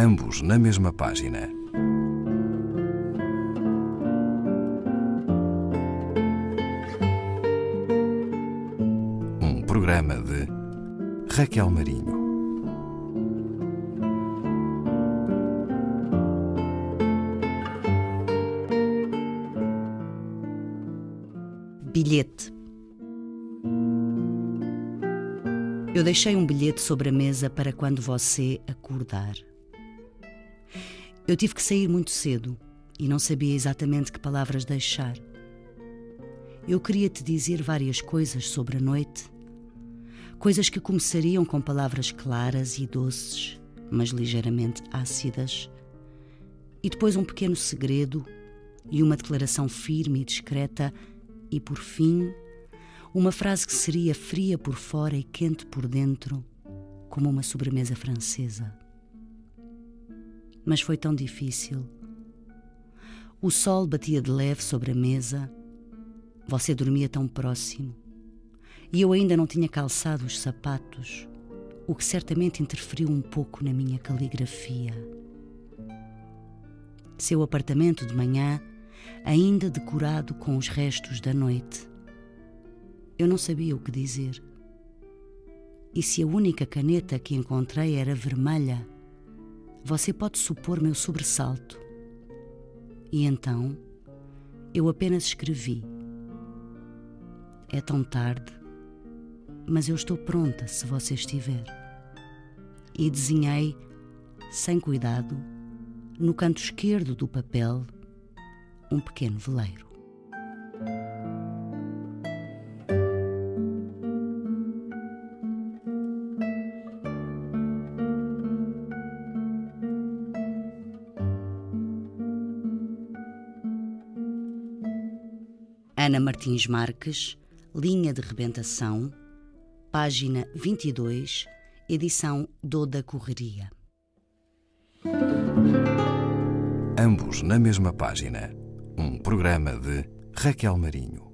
ambos na mesma página. Um programa de Raquel Marinho. Bilhete. Eu deixei um bilhete sobre a mesa para quando você acordar. Eu tive que sair muito cedo e não sabia exatamente que palavras deixar. Eu queria te dizer várias coisas sobre a noite, coisas que começariam com palavras claras e doces, mas ligeiramente ácidas, e depois um pequeno segredo e uma declaração firme e discreta, e por fim uma frase que seria fria por fora e quente por dentro, como uma sobremesa francesa. Mas foi tão difícil. O sol batia de leve sobre a mesa, você dormia tão próximo, e eu ainda não tinha calçado os sapatos, o que certamente interferiu um pouco na minha caligrafia. Seu apartamento de manhã, ainda decorado com os restos da noite eu não sabia o que dizer. E se a única caneta que encontrei era vermelha, você pode supor meu sobressalto. E então eu apenas escrevi. É tão tarde, mas eu estou pronta se você estiver. E desenhei, sem cuidado, no canto esquerdo do papel, um pequeno veleiro. Ana Martins Marques, Linha de Rebentação, página 22, edição Doda Correria. Ambos na mesma página. Um programa de Raquel Marinho.